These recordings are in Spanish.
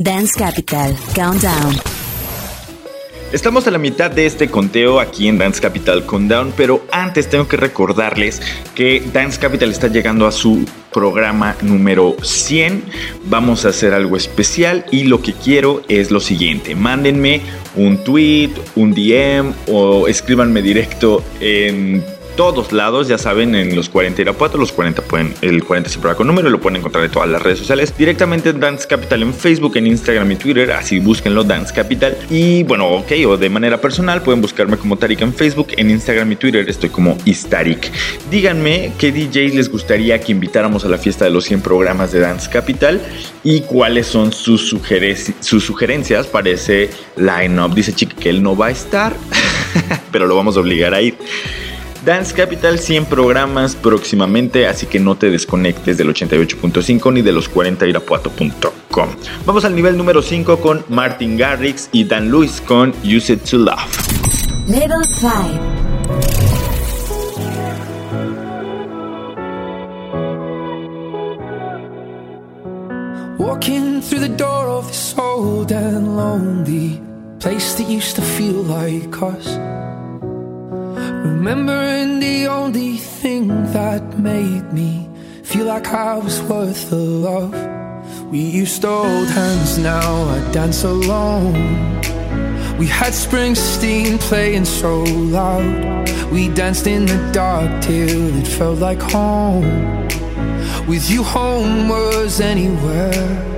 Dance Capital Countdown. Estamos a la mitad de este conteo aquí en Dance Capital Countdown, pero antes tengo que recordarles que Dance Capital está llegando a su programa número 100. Vamos a hacer algo especial y lo que quiero es lo siguiente. Mándenme un tweet, un DM o escríbanme directo en todos lados, ya saben, en los 40 Irapuato, los 40 pueden, el 40 siempre va con número, lo pueden encontrar en todas las redes sociales, directamente en Dance Capital en Facebook, en Instagram y Twitter, así búsquenlo Dance Capital. Y bueno, ok, o de manera personal pueden buscarme como Tarik en Facebook, en Instagram y Twitter estoy como Istarik. Díganme qué DJs les gustaría que invitáramos a la fiesta de los 100 programas de Dance Capital y cuáles son sus, sugerencias para ese line-up. Dice Chica que él no va a estar, pero lo vamos a obligar a ir. Dance Capital 100 programas próximamente, así que no te desconectes del 88.5 ni de los 40irapuato.com. Vamos al nivel número 5 con Martin Garrix y Dan Lewis con Use It to Love. Level 5. Walking through the door of this old and lonely place that used to feel like us. Remembering the only thing that made me feel like I was worth the love. We used to hold hands, now I dance alone. We had Springsteen playing so loud. We danced in the dark till it felt like home. With you, home was anywhere.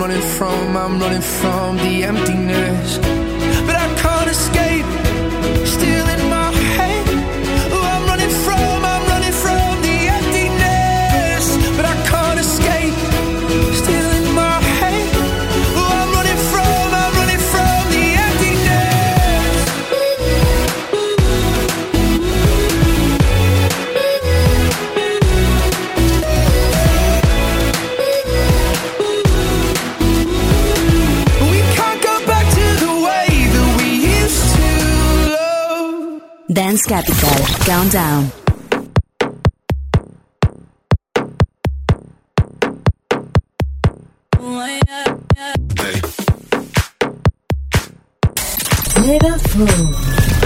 I'm running from, I'm running from the emptiness. But I can't escape. Dance Capital. Countdown. Level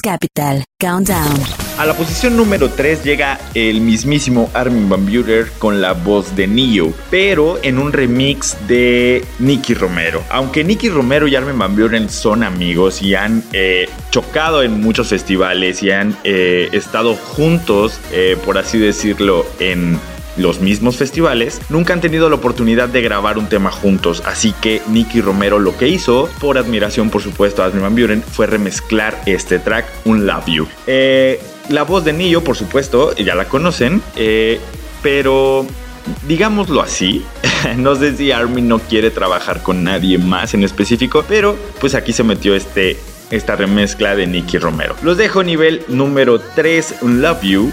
4. Capital, Countdown. A la posición número 3 llega el mismísimo Armin Van Buren con la voz de Neo, pero en un remix de Nicky Romero. Aunque Nicky Romero y Armin Van Buren son amigos y han eh, chocado en muchos festivales y han eh, estado juntos, eh, por así decirlo, en los mismos festivales, nunca han tenido la oportunidad de grabar un tema juntos, así que Nicky Romero lo que hizo, por admiración por supuesto a Adrian Van Buren, fue remezclar este track, Un Love You. Eh, la voz de Nio, por supuesto, ya la conocen, eh, pero digámoslo así, no sé si Armin no quiere trabajar con nadie más en específico, pero pues aquí se metió este, esta remezcla de Nicky Romero. Los dejo nivel número 3, Un Love You,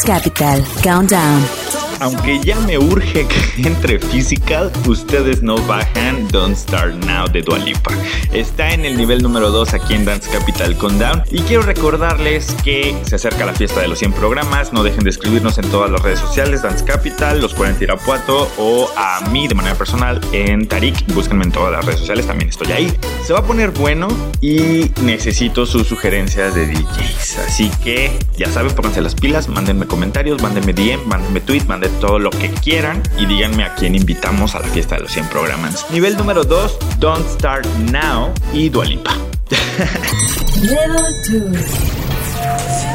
Capital. Countdown aunque ya me urge que entre Physical, ustedes no bajan Don't Start Now de Dualipa. Está en el nivel número 2 aquí en Dance Capital con Down. Y quiero recordarles que se acerca la fiesta de los 100 programas. No dejen de escribirnos en todas las redes sociales, Dance Capital, Los 40 Irapuato o a mí de manera personal en Tarik. Búsquenme en todas las redes sociales, también estoy ahí. Se va a poner bueno y necesito sus sugerencias de DJs. Así que ya saben, pónganse las pilas, mándenme comentarios, mándenme DM, mándenme tweet, mándenme todo lo que quieran y díganme a quién invitamos a la fiesta de los 100 programas. Nivel número 2, Don't Start Now y Dualipa. Level 2.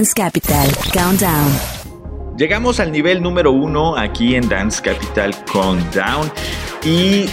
Dance Capital Countdown. Llegamos al nivel número uno aquí en Dance Capital Countdown y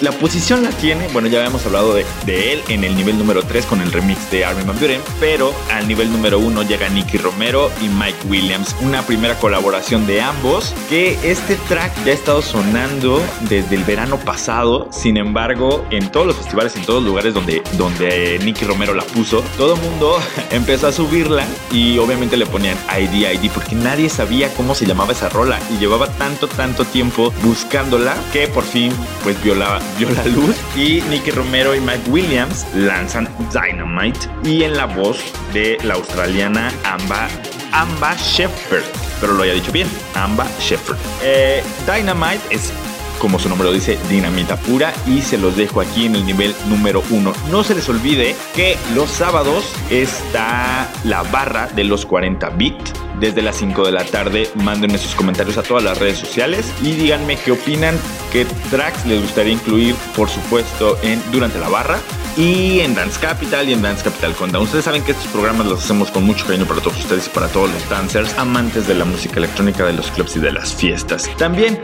la posición la tiene, bueno, ya habíamos hablado de, él en el nivel número 3 con el remix de Armin Van Buren, pero al nivel número 1 llega Nicky Romero y Mike Williams, una primera colaboración de ambos, que este track ya ha estado sonando desde el verano pasado, sin embargo, en todos los festivales, en todos lugares donde, donde Nicky Romero la puso, todo el mundo empezó a subirla y obviamente le ponían ID, ID, porque nadie sabía cómo se llamaba esa rola y llevaba tanto, tanto tiempo buscándola que por fin pues violaba vio la luz y Nicky Romero y Mike Williams lanzan Dynamite y en la voz de la australiana Amba, Amba Shepherd, pero lo haya dicho bien, Amba Shepherd. Eh, Dynamite es como su nombre lo dice, dinamita pura y se los dejo aquí en el nivel número uno. No se les olvide que los sábados está la barra de los 40 bits desde las 5 de la tarde. Mándenme sus comentarios a todas las redes sociales y díganme qué opinan, qué tracks les gustaría incluir, por supuesto, en durante la barra y en Dance Capital y en Dance Capital Conda. Ustedes saben que estos programas los hacemos con mucho cariño para todos ustedes y para todos los dancers, amantes de la música electrónica, de los clubs y de las fiestas. También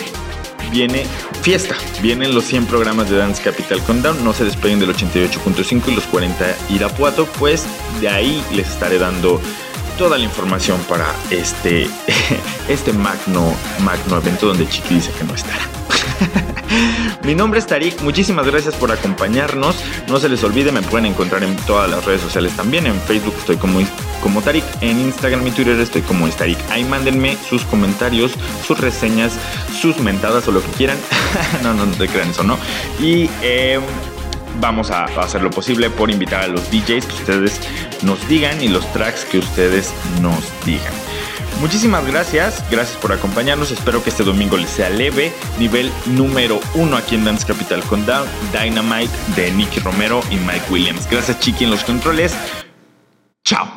viene fiesta. Vienen los 100 programas de Dance Capital Countdown. No se despeguen del 88.5 y los 40 Irapuato, pues de ahí les estaré dando toda la información para este, este magno, magno evento donde Chiqui dice que no estará. Mi nombre es Tarik, muchísimas gracias por acompañarnos. No se les olvide, me pueden encontrar en todas las redes sociales también. En Facebook estoy como, como Tarik, en Instagram y Twitter estoy como Tarik. Ahí mándenme sus comentarios, sus reseñas, sus mentadas o lo que quieran. no, no, no te crean eso, ¿no? Y eh, vamos a hacer lo posible por invitar a los DJs que ustedes nos digan y los tracks que ustedes nos digan. Muchísimas gracias, gracias por acompañarnos. Espero que este domingo les sea leve. Nivel número uno aquí en Dance Capital con Dynamite de Nicky Romero y Mike Williams. Gracias, Chiqui, en los controles. Chao.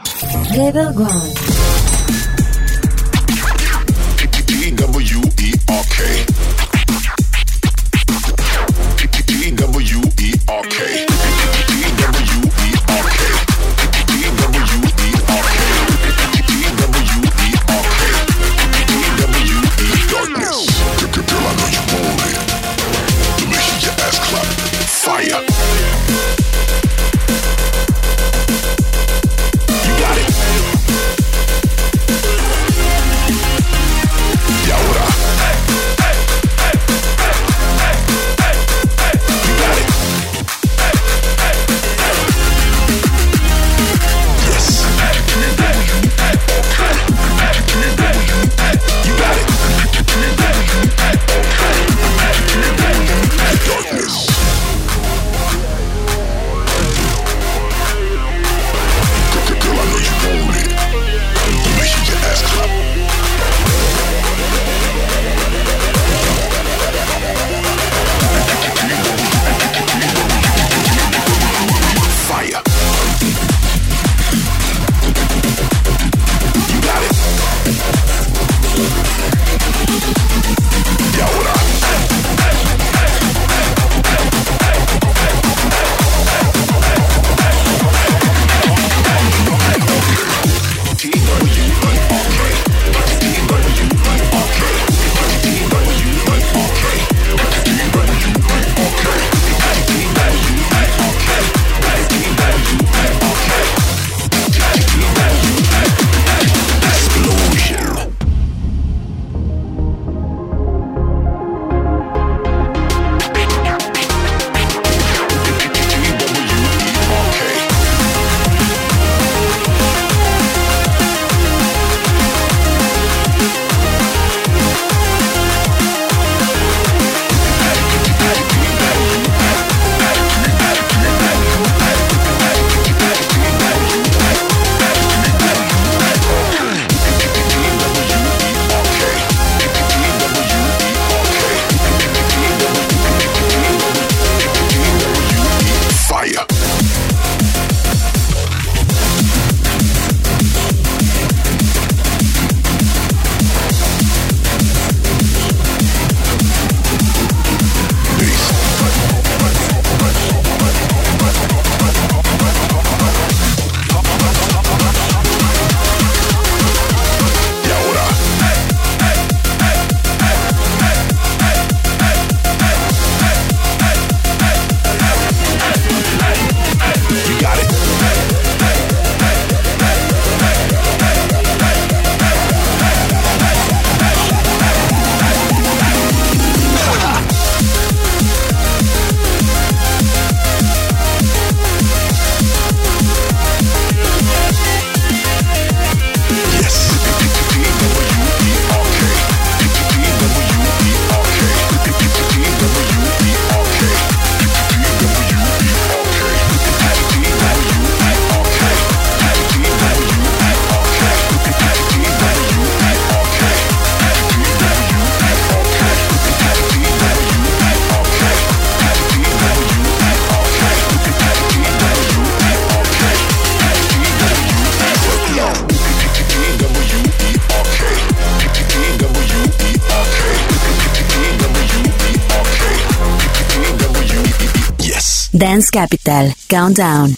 Dance Capital Countdown.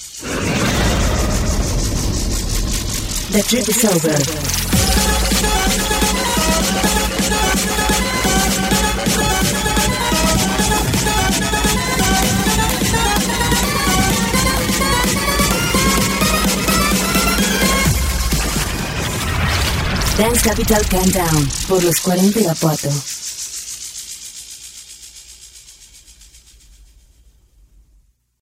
The trip is over. Dance Capital Countdown por los 40 de Apoto.